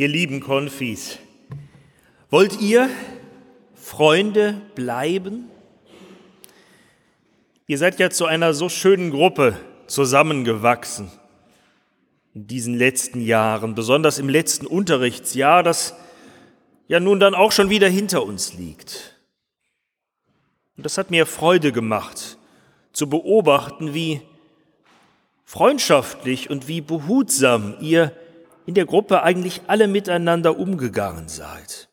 Ihr lieben Konfis, wollt ihr Freunde bleiben? Ihr seid ja zu einer so schönen Gruppe zusammengewachsen in diesen letzten Jahren, besonders im letzten Unterrichtsjahr, das ja nun dann auch schon wieder hinter uns liegt. Und das hat mir Freude gemacht, zu beobachten, wie freundschaftlich und wie behutsam ihr in der Gruppe eigentlich alle miteinander umgegangen seid.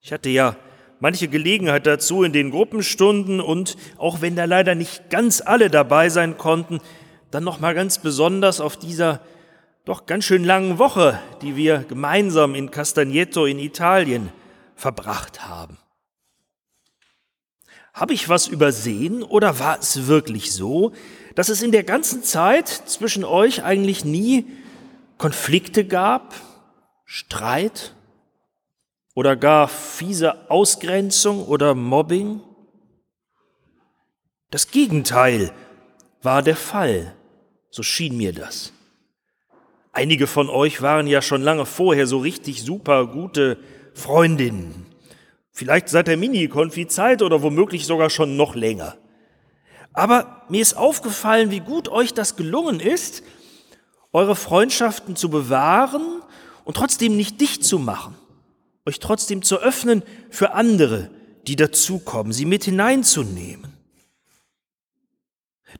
Ich hatte ja manche Gelegenheit dazu in den Gruppenstunden und auch wenn da leider nicht ganz alle dabei sein konnten, dann noch mal ganz besonders auf dieser doch ganz schön langen Woche, die wir gemeinsam in Castagneto in Italien verbracht haben. Habe ich was übersehen oder war es wirklich so, dass es in der ganzen Zeit zwischen euch eigentlich nie Konflikte gab, Streit oder gar fiese Ausgrenzung oder Mobbing? Das Gegenteil war der Fall, so schien mir das. Einige von euch waren ja schon lange vorher so richtig super gute Freundinnen. Vielleicht seit der Mini-Konfi-Zeit oder womöglich sogar schon noch länger. Aber mir ist aufgefallen, wie gut euch das gelungen ist, eure Freundschaften zu bewahren und trotzdem nicht dicht zu machen, euch trotzdem zu öffnen für andere, die dazukommen, sie mit hineinzunehmen.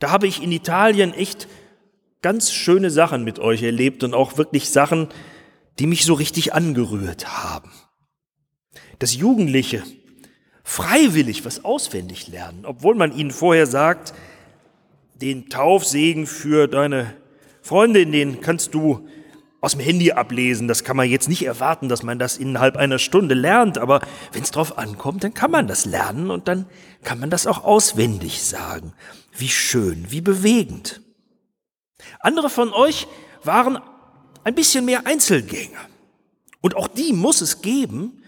Da habe ich in Italien echt ganz schöne Sachen mit euch erlebt und auch wirklich Sachen, die mich so richtig angerührt haben dass Jugendliche freiwillig was auswendig lernen, obwohl man ihnen vorher sagt, den Taufsegen für deine Freundin, den kannst du aus dem Handy ablesen. Das kann man jetzt nicht erwarten, dass man das innerhalb einer Stunde lernt, aber wenn es drauf ankommt, dann kann man das lernen und dann kann man das auch auswendig sagen. Wie schön, wie bewegend. Andere von euch waren ein bisschen mehr Einzelgänger. Und auch die muss es geben,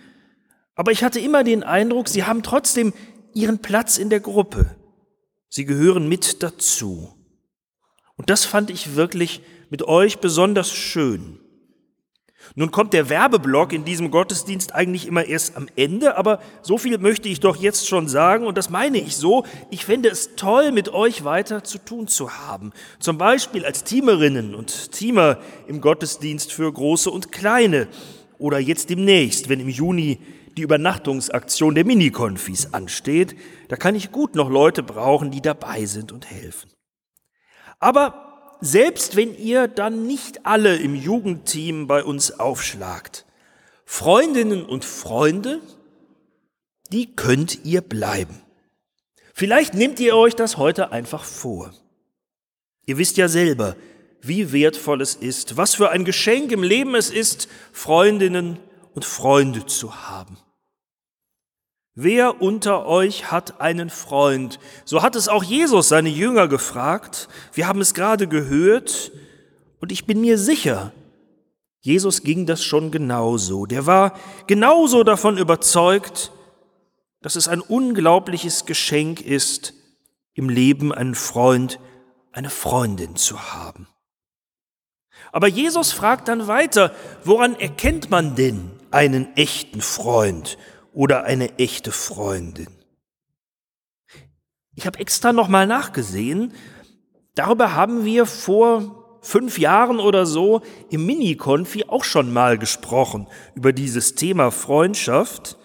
aber ich hatte immer den Eindruck, sie haben trotzdem ihren Platz in der Gruppe. Sie gehören mit dazu. Und das fand ich wirklich mit euch besonders schön. Nun kommt der Werbeblock in diesem Gottesdienst eigentlich immer erst am Ende, aber so viel möchte ich doch jetzt schon sagen und das meine ich so. Ich fände es toll, mit euch weiter zu tun zu haben. Zum Beispiel als Teamerinnen und Teamer im Gottesdienst für Große und Kleine oder jetzt demnächst, wenn im Juni die Übernachtungsaktion der Minikonfis ansteht. Da kann ich gut noch Leute brauchen, die dabei sind und helfen. Aber selbst wenn ihr dann nicht alle im Jugendteam bei uns aufschlagt, Freundinnen und Freunde, die könnt ihr bleiben. Vielleicht nehmt ihr euch das heute einfach vor. Ihr wisst ja selber, wie wertvoll es ist, was für ein Geschenk im Leben es ist, Freundinnen und Freunde zu haben. Wer unter euch hat einen Freund? So hat es auch Jesus seine Jünger gefragt. Wir haben es gerade gehört und ich bin mir sicher, Jesus ging das schon genauso. Der war genauso davon überzeugt, dass es ein unglaubliches Geschenk ist, im Leben einen Freund, eine Freundin zu haben. Aber Jesus fragt dann weiter, woran erkennt man denn einen echten Freund oder eine echte Freundin? Ich habe extra nochmal nachgesehen. Darüber haben wir vor fünf Jahren oder so im Mini-Konfi auch schon mal gesprochen, über dieses Thema Freundschaft.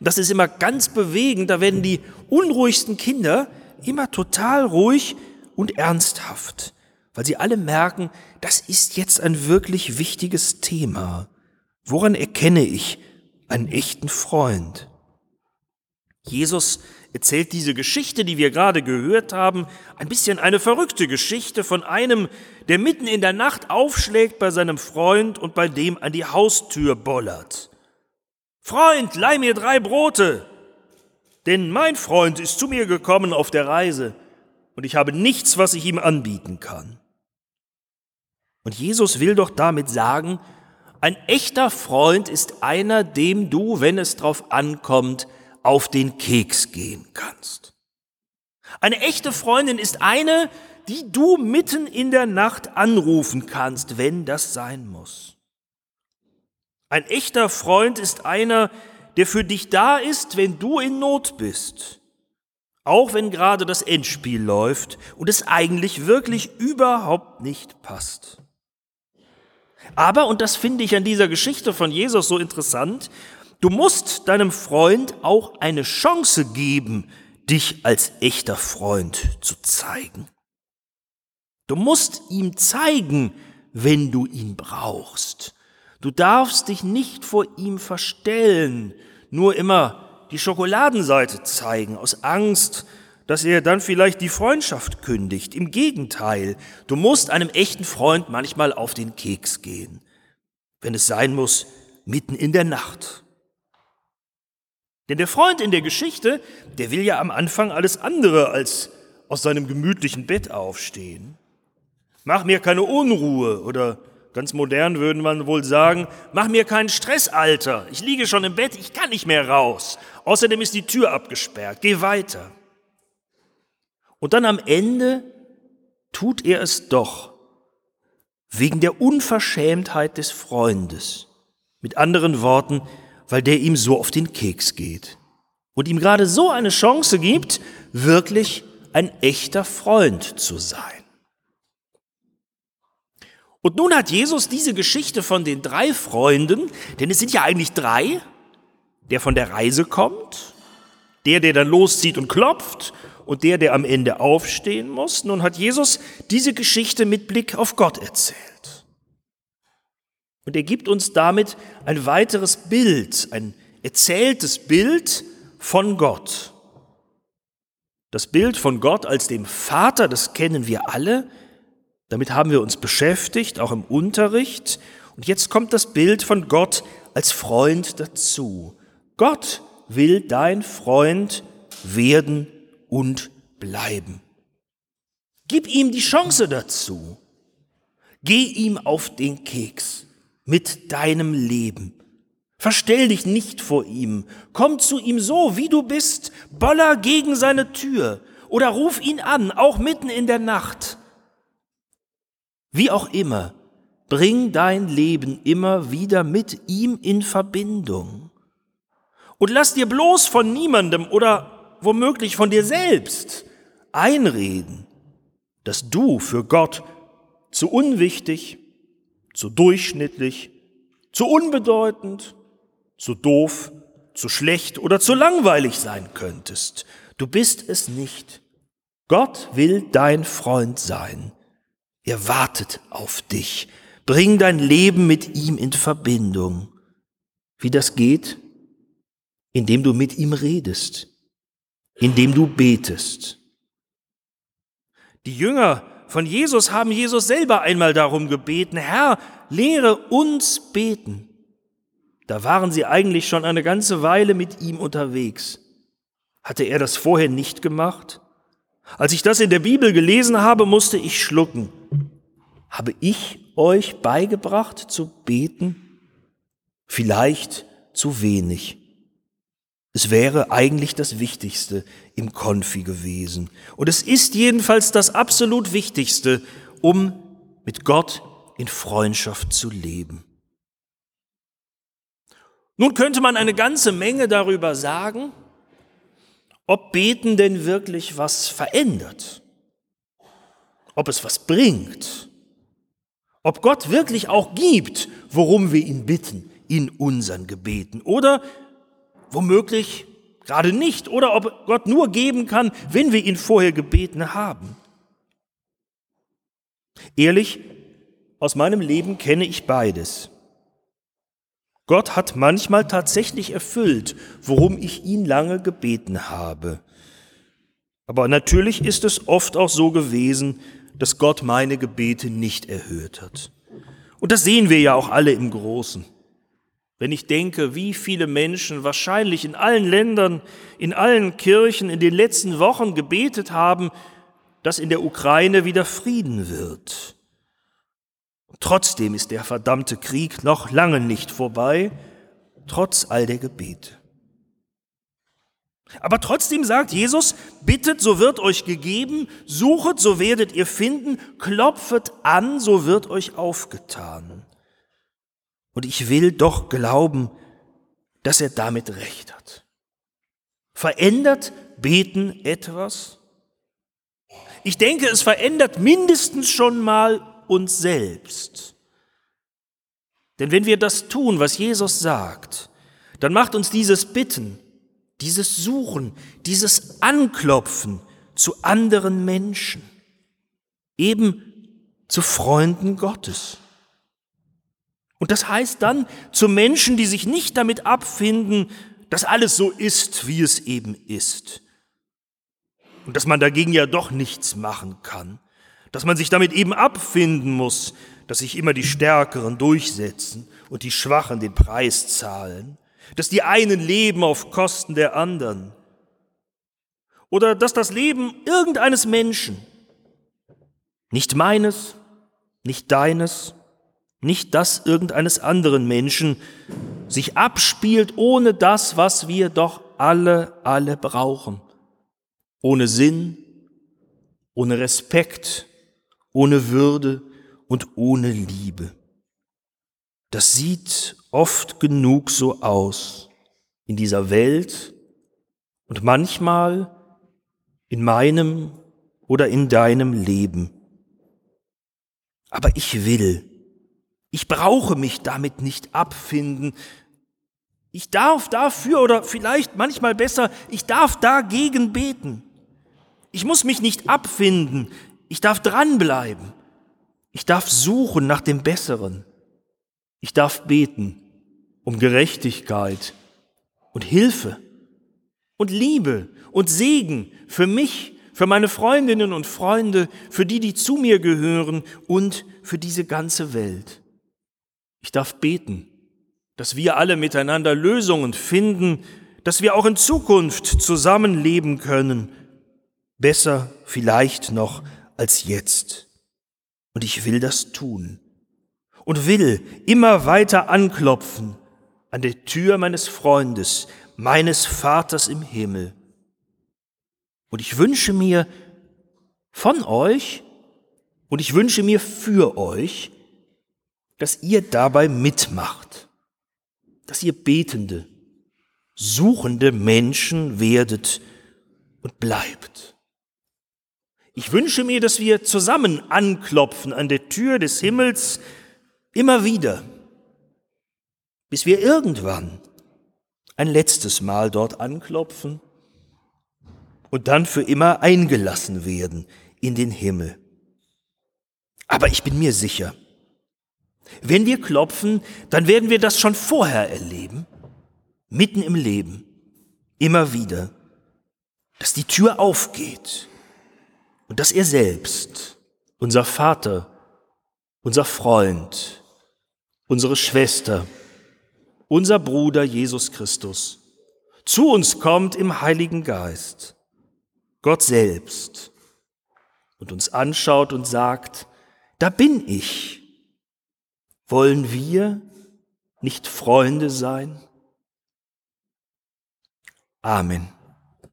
Das ist immer ganz bewegend. Da werden die unruhigsten Kinder immer total ruhig und ernsthaft, weil sie alle merken, das ist jetzt ein wirklich wichtiges Thema. Woran erkenne ich einen echten Freund? Jesus erzählt diese Geschichte, die wir gerade gehört haben, ein bisschen eine verrückte Geschichte von einem, der mitten in der Nacht aufschlägt bei seinem Freund und bei dem an die Haustür bollert. Freund, leih mir drei Brote, denn mein Freund ist zu mir gekommen auf der Reise und ich habe nichts, was ich ihm anbieten kann. Und Jesus will doch damit sagen, ein echter Freund ist einer, dem du, wenn es drauf ankommt, auf den Keks gehen kannst. Eine echte Freundin ist eine, die du mitten in der Nacht anrufen kannst, wenn das sein muss. Ein echter Freund ist einer, der für dich da ist, wenn du in Not bist. Auch wenn gerade das Endspiel läuft und es eigentlich wirklich überhaupt nicht passt. Aber, und das finde ich an dieser Geschichte von Jesus so interessant, du musst deinem Freund auch eine Chance geben, dich als echter Freund zu zeigen. Du musst ihm zeigen, wenn du ihn brauchst. Du darfst dich nicht vor ihm verstellen, nur immer die Schokoladenseite zeigen, aus Angst, dass er dann vielleicht die Freundschaft kündigt. Im Gegenteil, du musst einem echten Freund manchmal auf den Keks gehen, wenn es sein muss, mitten in der Nacht. Denn der Freund in der Geschichte, der will ja am Anfang alles andere als aus seinem gemütlichen Bett aufstehen. Mach mir keine Unruhe oder ganz modern würden man wohl sagen, mach mir keinen Stress, Alter. Ich liege schon im Bett, ich kann nicht mehr raus. Außerdem ist die Tür abgesperrt. Geh weiter. Und dann am Ende tut er es doch, wegen der Unverschämtheit des Freundes. Mit anderen Worten, weil der ihm so auf den Keks geht und ihm gerade so eine Chance gibt, wirklich ein echter Freund zu sein. Und nun hat Jesus diese Geschichte von den drei Freunden, denn es sind ja eigentlich drei, der von der Reise kommt, der, der dann loszieht und klopft und der, der am Ende aufstehen muss. Nun hat Jesus diese Geschichte mit Blick auf Gott erzählt. Und er gibt uns damit ein weiteres Bild, ein erzähltes Bild von Gott. Das Bild von Gott als dem Vater, das kennen wir alle, damit haben wir uns beschäftigt, auch im Unterricht. Und jetzt kommt das Bild von Gott als Freund dazu. Gott will dein Freund werden und bleiben. Gib ihm die Chance dazu. Geh ihm auf den Keks mit deinem Leben. Verstell dich nicht vor ihm. Komm zu ihm so, wie du bist. Boller gegen seine Tür oder ruf ihn an, auch mitten in der Nacht. Wie auch immer, bring dein Leben immer wieder mit ihm in Verbindung. Und lass dir bloß von niemandem oder womöglich von dir selbst einreden, dass du für Gott zu unwichtig, zu durchschnittlich, zu unbedeutend, zu doof, zu schlecht oder zu langweilig sein könntest. Du bist es nicht. Gott will dein Freund sein. Er wartet auf dich. Bring dein Leben mit ihm in Verbindung. Wie das geht? Indem du mit ihm redest, indem du betest. Die Jünger von Jesus haben Jesus selber einmal darum gebeten, Herr, lehre uns beten. Da waren sie eigentlich schon eine ganze Weile mit ihm unterwegs. Hatte er das vorher nicht gemacht? Als ich das in der Bibel gelesen habe, musste ich schlucken. Habe ich euch beigebracht zu beten? Vielleicht zu wenig. Es wäre eigentlich das Wichtigste im Konfi gewesen. Und es ist jedenfalls das absolut Wichtigste, um mit Gott in Freundschaft zu leben. Nun könnte man eine ganze Menge darüber sagen, ob Beten denn wirklich was verändert, ob es was bringt, ob Gott wirklich auch gibt, worum wir ihn bitten in unseren Gebeten oder womöglich gerade nicht oder ob Gott nur geben kann, wenn wir ihn vorher gebeten haben. Ehrlich, aus meinem Leben kenne ich beides. Gott hat manchmal tatsächlich erfüllt, worum ich ihn lange gebeten habe. Aber natürlich ist es oft auch so gewesen, dass Gott meine Gebete nicht erhört hat. Und das sehen wir ja auch alle im Großen. Wenn ich denke, wie viele Menschen wahrscheinlich in allen Ländern, in allen Kirchen in den letzten Wochen gebetet haben, dass in der Ukraine wieder Frieden wird. trotzdem ist der verdammte Krieg noch lange nicht vorbei, trotz all der Gebete. Aber trotzdem sagt Jesus, bittet, so wird euch gegeben, suchet, so werdet ihr finden, klopfet an, so wird euch aufgetan. Und ich will doch glauben, dass er damit recht hat. Verändert Beten etwas? Ich denke, es verändert mindestens schon mal uns selbst. Denn wenn wir das tun, was Jesus sagt, dann macht uns dieses Bitten, dieses Suchen, dieses Anklopfen zu anderen Menschen, eben zu Freunden Gottes. Und das heißt dann zu Menschen, die sich nicht damit abfinden, dass alles so ist, wie es eben ist. Und dass man dagegen ja doch nichts machen kann. Dass man sich damit eben abfinden muss, dass sich immer die Stärkeren durchsetzen und die Schwachen den Preis zahlen. Dass die einen leben auf Kosten der anderen. Oder dass das Leben irgendeines Menschen, nicht meines, nicht deines, nicht das irgendeines anderen Menschen, sich abspielt ohne das, was wir doch alle, alle brauchen. Ohne Sinn, ohne Respekt, ohne Würde und ohne Liebe. Das sieht oft genug so aus in dieser Welt und manchmal in meinem oder in deinem Leben. Aber ich will, ich brauche mich damit nicht abfinden. Ich darf dafür oder vielleicht manchmal besser, ich darf dagegen beten. Ich muss mich nicht abfinden. Ich darf dranbleiben. Ich darf suchen nach dem Besseren. Ich darf beten um Gerechtigkeit und Hilfe und Liebe und Segen für mich, für meine Freundinnen und Freunde, für die, die zu mir gehören und für diese ganze Welt. Ich darf beten, dass wir alle miteinander Lösungen finden, dass wir auch in Zukunft zusammenleben können, besser vielleicht noch als jetzt. Und ich will das tun und will immer weiter anklopfen an der Tür meines Freundes, meines Vaters im Himmel. Und ich wünsche mir von euch und ich wünsche mir für euch, dass ihr dabei mitmacht, dass ihr betende, suchende Menschen werdet und bleibt. Ich wünsche mir, dass wir zusammen anklopfen an der Tür des Himmels immer wieder, bis wir irgendwann ein letztes Mal dort anklopfen und dann für immer eingelassen werden in den Himmel. Aber ich bin mir sicher, wenn wir klopfen, dann werden wir das schon vorher erleben, mitten im Leben, immer wieder, dass die Tür aufgeht. Und dass er selbst, unser Vater, unser Freund, unsere Schwester, unser Bruder Jesus Christus, zu uns kommt im Heiligen Geist, Gott selbst, und uns anschaut und sagt, da bin ich, wollen wir nicht Freunde sein? Amen.